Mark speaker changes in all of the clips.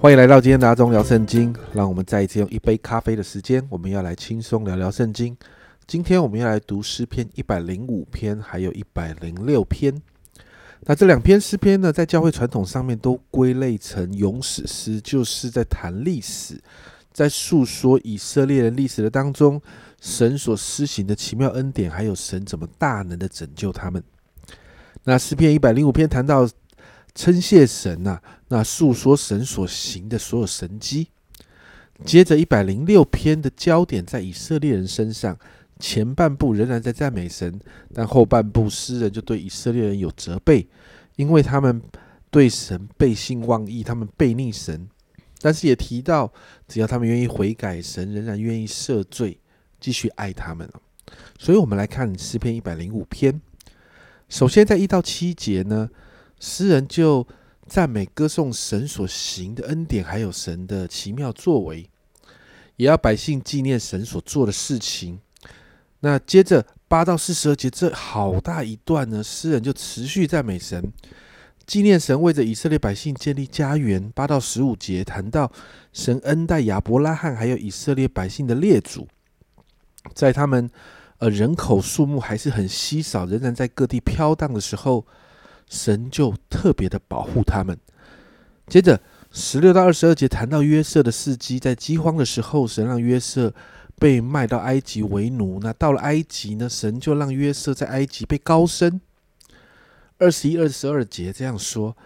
Speaker 1: 欢迎来到今天的阿忠聊圣经。让我们再一次用一杯咖啡的时间，我们要来轻松聊聊圣经。今天我们要来读诗篇一百零五篇，还有一百零六篇。那这两篇诗篇呢，在教会传统上面都归类成咏史诗，就是在谈历史，在诉说以色列人历史的当中，神所施行的奇妙恩典，还有神怎么大能的拯救他们。那诗篇一百零五篇谈到称谢神呐，那诉说神所行的所有神迹。接着一百零六篇的焦点在以色列人身上。前半部仍然在赞美神，但后半部诗人就对以色列人有责备，因为他们对神背信忘义，他们背逆神。但是也提到，只要他们愿意悔改，神仍然愿意赦罪，继续爱他们。所以，我们来看诗篇一百零五篇。首先，在一到七节呢，诗人就赞美歌颂神所行的恩典，还有神的奇妙作为，也要百姓纪念神所做的事情。那接着八到四十二节这好大一段呢，诗人就持续赞美神，纪念神为着以色列百姓建立家园。八到十五节谈到神恩待亚伯拉罕还有以色列百姓的列祖，在他们呃人口数目还是很稀少，仍然在各地飘荡的时候，神就特别的保护他们。接着十六到二十二节谈到约瑟的事迹，在饥荒的时候，神让约瑟。被卖到埃及为奴，那到了埃及呢？神就让约瑟在埃及被高升。二十一、二十二节这样说：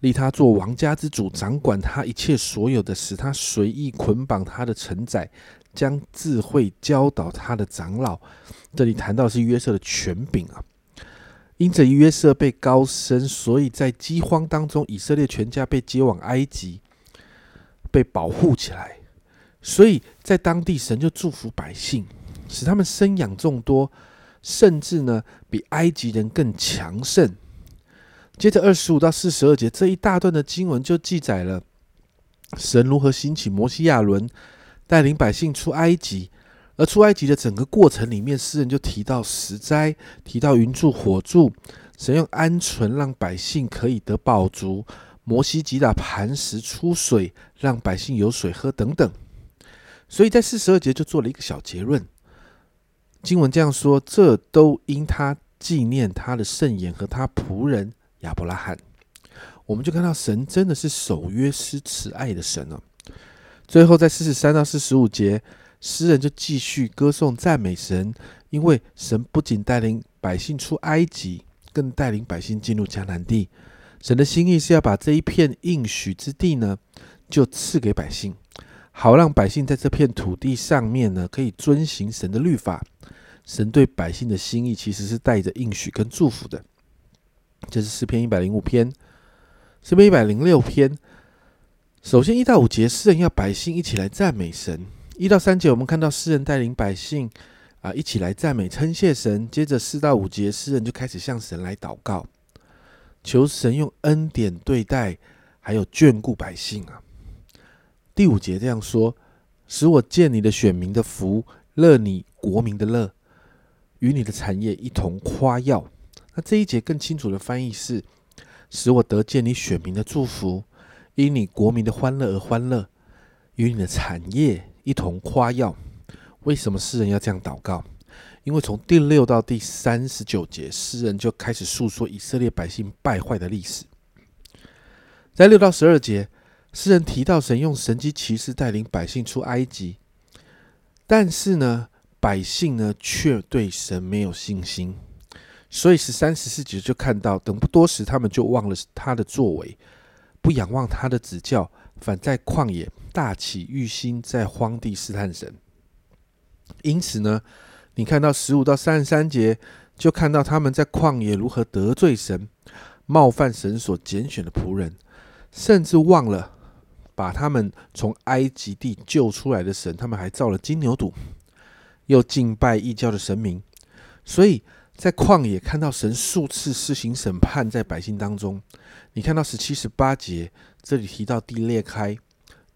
Speaker 1: 立他做王家之主，掌管他一切所有的，使他随意捆绑他的承载，将智慧教导他的长老。这里谈到是约瑟的权柄啊。因着约瑟被高升，所以在饥荒当中，以色列全家被接往埃及，被保护起来。所以在当地，神就祝福百姓，使他们生养众多，甚至呢比埃及人更强盛。接着二十五到四十二节这一大段的经文就记载了神如何兴起摩西亚伦，带领百姓出埃及。而出埃及的整个过程里面，诗人就提到石灾，提到云柱火柱，神用鹌鹑让百姓可以得饱足，摩西击打磐石出水，让百姓有水喝等等。所以在四十二节就做了一个小结论，经文这样说：这都因他纪念他的圣言和他仆人亚伯拉罕。我们就看到神真的是守约施慈爱的神了。最后在四十三到四十五节，诗人就继续歌颂赞美神，因为神不仅带领百姓出埃及，更带领百姓进入迦南地。神的心意是要把这一片应许之地呢，就赐给百姓。好让百姓在这片土地上面呢，可以遵行神的律法。神对百姓的心意其实是带着应许跟祝福的。这是诗篇一百零五篇，诗篇一百零六篇。首先一到五节，诗人要百姓一起来赞美神。一到三节，我们看到诗人带领百姓啊一起来赞美称谢神。接着四到五节，诗人就开始向神来祷告，求神用恩典对待，还有眷顾百姓啊。第五节这样说：“使我见你的选民的福，乐你国民的乐，与你的产业一同夸耀。”那这一节更清楚的翻译是：“使我得见你选民的祝福，因你国民的欢乐而欢乐，与你的产业一同夸耀。”为什么诗人要这样祷告？因为从第六到第三十九节，诗人就开始诉说以色列百姓败坏的历史。在六到十二节。诗人提到神用神机骑士带领百姓出埃及，但是呢，百姓呢却对神没有信心，所以十三十四节就看到，等不多时，他们就忘了他的作为，不仰望他的指教，反在旷野大起欲心，在荒地试探神。因此呢，你看到十五到三十三节，就看到他们在旷野如何得罪神，冒犯神所拣选的仆人，甚至忘了。把他们从埃及地救出来的神，他们还造了金牛犊，又敬拜异教的神明，所以在旷野看到神数次施行审判在百姓当中。你看到十七、十八节，这里提到地裂开，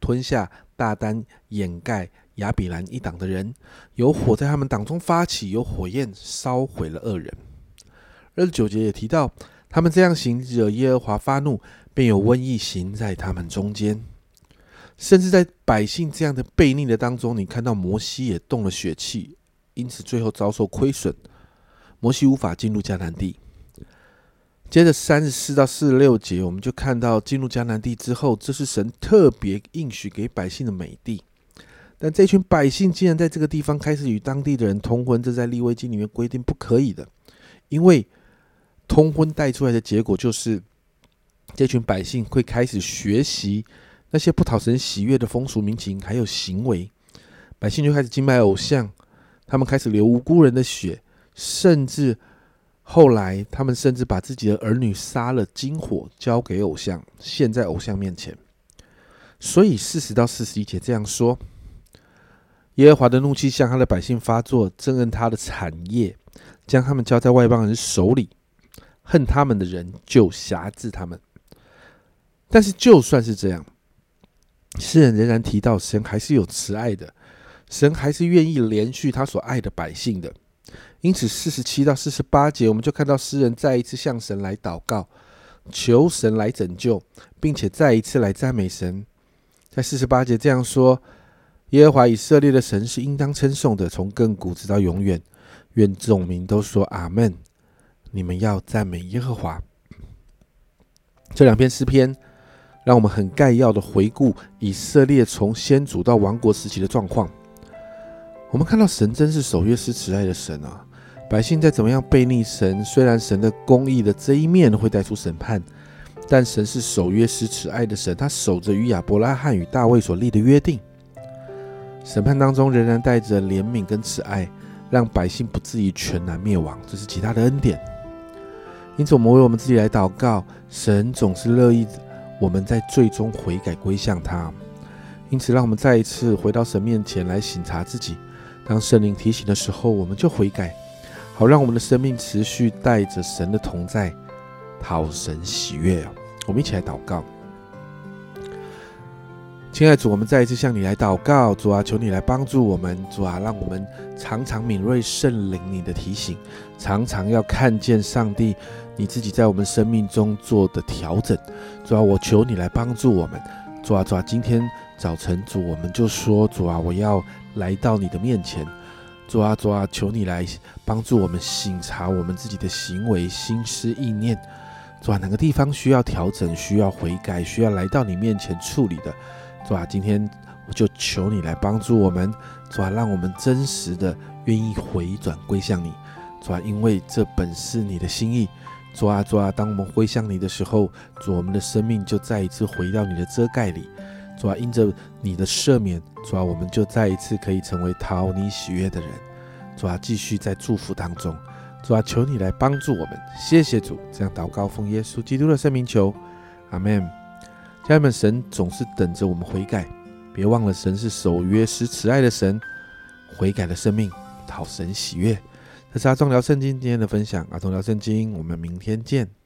Speaker 1: 吞下大丹、掩盖亚比兰一党的人，有火在他们党中发起，有火焰烧毁了恶人。二十九节也提到，他们这样行惹耶和华发怒，便有瘟疫行在他们中间。甚至在百姓这样的悖逆的当中，你看到摩西也动了血气，因此最后遭受亏损，摩西无法进入迦南地。接着三十四到四十六节，我们就看到进入迦南地之后，这是神特别应许给百姓的美地。但这群百姓竟然在这个地方开始与当地的人通婚，这在立威经里面规定不可以的，因为通婚带出来的结果就是，这群百姓会开始学习那些不讨神喜悦的风俗民情还有行为，百姓就开始敬拜偶像，他们开始流无辜人的血，甚至。后来，他们甚至把自己的儿女杀了，金火交给偶像，献在偶像面前。所以四十到四十一节这样说：耶和华的怒气向他的百姓发作，憎恨他的产业，将他们交在外邦人手里，恨他们的人就辖制他们。但是，就算是这样，诗人仍然提到，神还是有慈爱的，神还是愿意连续他所爱的百姓的。因此，四十七到四十八节，我们就看到诗人再一次向神来祷告，求神来拯救，并且再一次来赞美神。在四十八节这样说：“耶和华以色列的神是应当称颂的，从亘古直到永远。愿众民都说阿门。你们要赞美耶和华。”这两篇诗篇，让我们很概要的回顾以色列从先祖到亡国时期的状况。我们看到神真是守约施慈爱的神啊！百姓再怎么样背逆神，虽然神的公义的这一面会带出审判，但神是守约施慈爱的神，他守着与亚伯拉罕与大卫所立的约定。审判当中仍然带着怜悯跟慈爱，让百姓不至于全然灭亡，这是其他的恩典。因此，我们为我们自己来祷告，神总是乐意我们在最终悔改归向他。因此，让我们再一次回到神面前来省察自己。当圣灵提醒的时候，我们就悔改。好，让我们的生命持续带着神的同在，讨神喜悦啊！我们一起来祷告，亲爱的主，我们再一次向你来祷告，主啊，求你来帮助我们，主啊，让我们常常敏锐圣灵你的提醒，常常要看见上帝你自己在我们生命中做的调整，主啊，我求你来帮助我们，主啊，主啊，今天早晨主，我们就说，主啊，我要来到你的面前。主啊，主啊，求你来帮助我们省察我们自己的行为、心思、意念。主啊，哪个地方需要调整、需要悔改、需要来到你面前处理的？主啊，今天我就求你来帮助我们。主啊，让我们真实的愿意回转归向你。主啊，因为这本是你的心意。主啊，主啊，当我们归向你的时候，主，我们的生命就再一次回到你的遮盖里。主啊，因着你的赦免，主啊，我们就再一次可以成为讨你喜悦的人。主啊，继续在祝福当中。主啊，求你来帮助我们。谢谢主，这样祷告奉耶稣基督的圣名求，阿门。家人们，神总是等着我们悔改，别忘了神是守约施慈爱的神。悔改的生命讨神喜悦。这是阿忠聊圣经今天的分享，阿忠聊圣经，我们明天见。